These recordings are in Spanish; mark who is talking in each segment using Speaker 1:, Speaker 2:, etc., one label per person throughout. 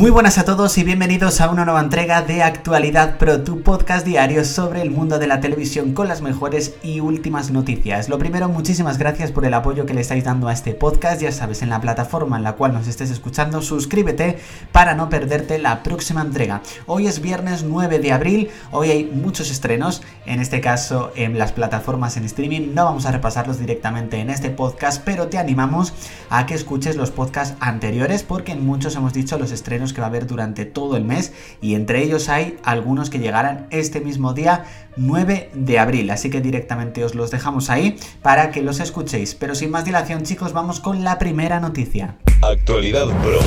Speaker 1: Muy buenas a todos y bienvenidos a una nueva entrega de Actualidad Pro, tu podcast diario sobre el mundo de la televisión con las mejores y últimas noticias. Lo primero, muchísimas gracias por el apoyo que le estáis dando a este podcast. Ya sabes, en la plataforma en la cual nos estés escuchando, suscríbete para no perderte la próxima entrega. Hoy es viernes 9 de abril, hoy hay muchos estrenos, en este caso en las plataformas en streaming. No vamos a repasarlos directamente en este podcast, pero te animamos a que escuches los podcasts anteriores porque en muchos hemos dicho los estrenos que va a haber durante todo el mes y entre ellos hay algunos que llegarán este mismo día 9 de abril, así que directamente os los dejamos ahí para que los escuchéis. Pero sin más dilación chicos, vamos con la primera noticia.
Speaker 2: Actualidad Pro.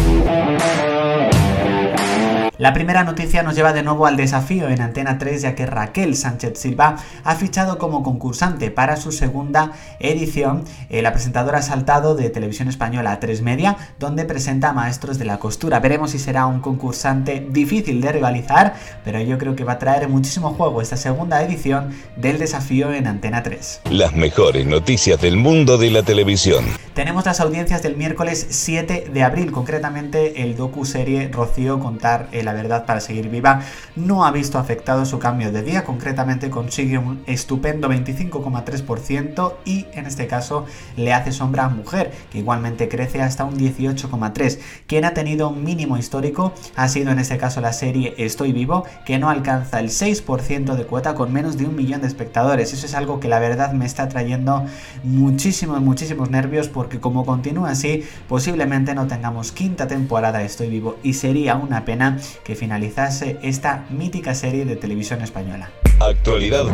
Speaker 1: La primera noticia nos lleva de nuevo al desafío en Antena 3 ya que Raquel Sánchez Silva ha fichado como concursante para su segunda edición. Eh, la presentadora ha saltado de Televisión Española a 3 Media donde presenta a Maestros de la Costura. Veremos si será un concursante difícil de rivalizar, pero yo creo que va a traer muchísimo juego esta segunda edición del desafío en Antena 3.
Speaker 2: Las mejores noticias del mundo de la televisión.
Speaker 1: Tenemos las audiencias del miércoles 7 de abril, concretamente el docu-serie Rocío contar el la verdad para seguir viva, no ha visto afectado su cambio de día, concretamente consigue un estupendo 25,3% y en este caso le hace sombra a Mujer, que igualmente crece hasta un 18,3%. Quien ha tenido un mínimo histórico ha sido en este caso la serie Estoy Vivo, que no alcanza el 6% de cuota con menos de un millón de espectadores. Eso es algo que la verdad me está trayendo muchísimos, muchísimos nervios porque como continúa así, posiblemente no tengamos quinta temporada Estoy Vivo y sería una pena que finalizase esta mítica serie de televisión española.
Speaker 2: Actualidad.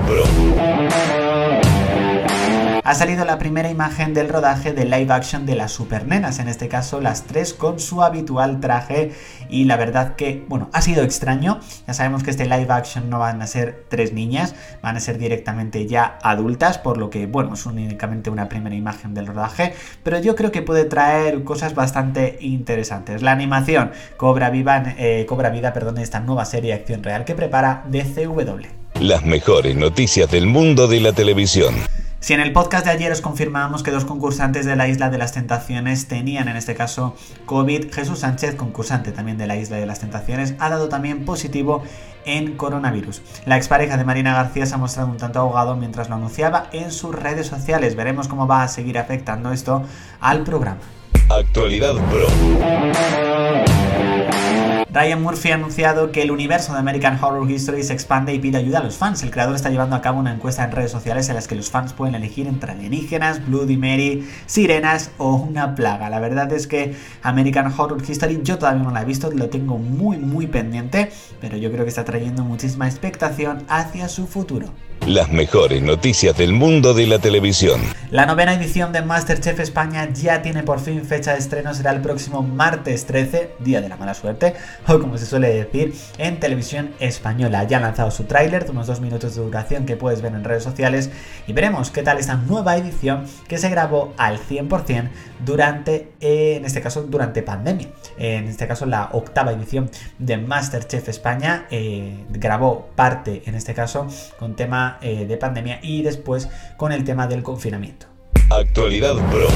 Speaker 1: Ha salido la primera imagen del rodaje de live action de las supernenas, en este caso las tres con su habitual traje y la verdad que, bueno, ha sido extraño, ya sabemos que este live action no van a ser tres niñas, van a ser directamente ya adultas, por lo que, bueno, es únicamente una primera imagen del rodaje, pero yo creo que puede traer cosas bastante interesantes. La animación cobra, viva, eh, cobra vida perdón, esta nueva serie de acción real que prepara DCW.
Speaker 2: Las mejores noticias del mundo de la televisión.
Speaker 1: Si en el podcast de ayer os confirmábamos que dos concursantes de la Isla de las Tentaciones tenían en este caso COVID, Jesús Sánchez, concursante también de la Isla de las Tentaciones, ha dado también positivo en coronavirus. La expareja de Marina García se ha mostrado un tanto ahogado mientras lo anunciaba en sus redes sociales. Veremos cómo va a seguir afectando esto al programa.
Speaker 2: Actualidad Pro.
Speaker 1: Ryan Murphy ha anunciado que el universo de American Horror History se expande y pide ayuda a los fans. El creador está llevando a cabo una encuesta en redes sociales en las que los fans pueden elegir entre alienígenas, Bloody Mary, sirenas o una plaga. La verdad es que American Horror History yo todavía no la he visto, lo tengo muy muy pendiente, pero yo creo que está trayendo muchísima expectación hacia su futuro.
Speaker 2: Las mejores noticias del mundo de la televisión.
Speaker 1: La novena edición de Masterchef España ya tiene por fin fecha de estreno, será el próximo martes 13, día de la mala suerte, o como se suele decir, en televisión española. Ya ha lanzado su tráiler de unos dos minutos de duración que puedes ver en redes sociales y veremos qué tal esta nueva edición que se grabó al 100% durante, eh, en este caso, durante pandemia. En este caso, la octava edición de Masterchef España eh, grabó parte, en este caso, con tema eh, de pandemia y después con el tema del confinamiento.
Speaker 2: Actualidad Pro.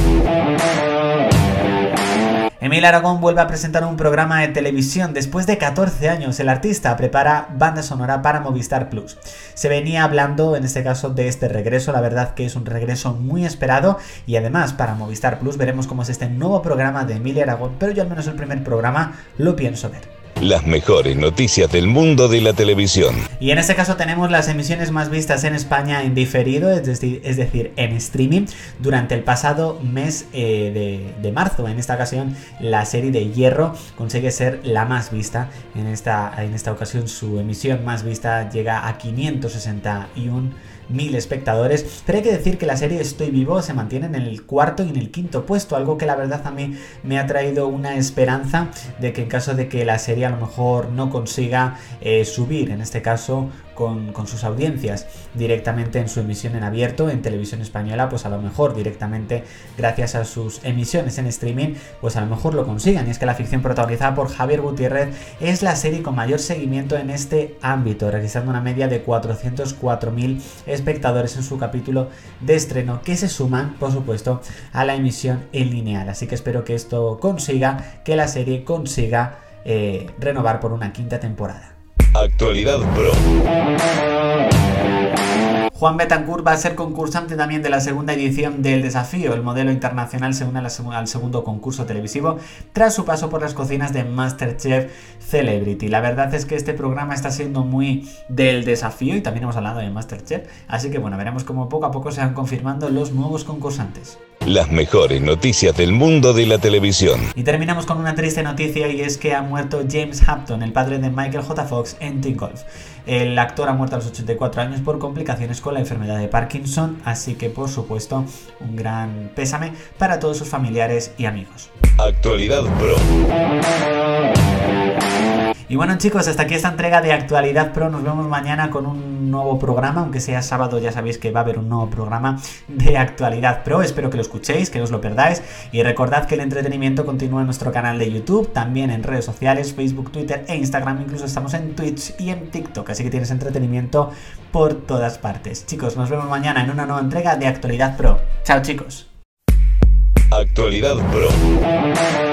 Speaker 1: Emil Aragón vuelve a presentar un programa de televisión. Después de 14 años, el artista prepara banda sonora para Movistar Plus. Se venía hablando, en este caso, de este regreso. La verdad que es un regreso muy esperado. Y además, para Movistar Plus veremos cómo es este nuevo programa de Emil Aragón. Pero yo al menos el primer programa lo pienso ver
Speaker 2: las mejores noticias del mundo de la televisión.
Speaker 1: Y en este caso tenemos las emisiones más vistas en España en diferido, es decir, es decir en streaming, durante el pasado mes eh, de, marzo. En esta ocasión la serie de Hierro consigue ser la más vista. En esta, en esta ocasión su emisión más vista llega a 561 mil espectadores. Pero hay que decir que la serie Estoy Vivo se mantiene en el cuarto y en el quinto puesto, algo que la verdad a mí me ha traído una esperanza de que en caso de que la serie a lo mejor no consiga eh, subir, en este caso, con, sus audiencias directamente en su emisión en abierto en televisión española, pues a lo mejor directamente gracias a sus emisiones en streaming, pues a lo mejor lo consigan. Y es que la ficción protagonizada por Javier Gutiérrez es la serie con mayor seguimiento en este ámbito, registrando una media de 404.000 espectadores en su capítulo de estreno, que se suman, por supuesto, a la emisión en lineal. Así que espero que esto consiga, que la serie consiga eh, renovar por una quinta temporada.
Speaker 2: Actualidad Pro.
Speaker 1: Juan Betancourt va a ser concursante también de la segunda edición del desafío. El modelo internacional se une al segundo concurso televisivo tras su paso por las cocinas de Masterchef Celebrity. La verdad es que este programa está siendo muy del desafío y también hemos hablado de Masterchef. Así que bueno, veremos cómo poco a poco se van confirmando los nuevos concursantes
Speaker 2: las mejores noticias del mundo de la televisión.
Speaker 1: Y terminamos con una triste noticia y es que ha muerto James Hampton, el padre de Michael J. Fox en Teen Golf. El actor ha muerto a los 84 años por complicaciones con la enfermedad de Parkinson, así que por supuesto un gran pésame para todos sus familiares y amigos.
Speaker 2: Actualidad Pro.
Speaker 1: Y bueno chicos, hasta aquí esta entrega de Actualidad Pro. Nos vemos mañana con un nuevo programa, aunque sea sábado ya sabéis que va a haber un nuevo programa de Actualidad Pro. Espero que lo escuchéis, que no os lo perdáis. Y recordad que el entretenimiento continúa en nuestro canal de YouTube, también en redes sociales, Facebook, Twitter e Instagram. Incluso estamos en Twitch y en TikTok, así que tienes entretenimiento por todas partes. Chicos, nos vemos mañana en una nueva entrega de Actualidad Pro. Chao chicos.
Speaker 2: Actualidad Pro.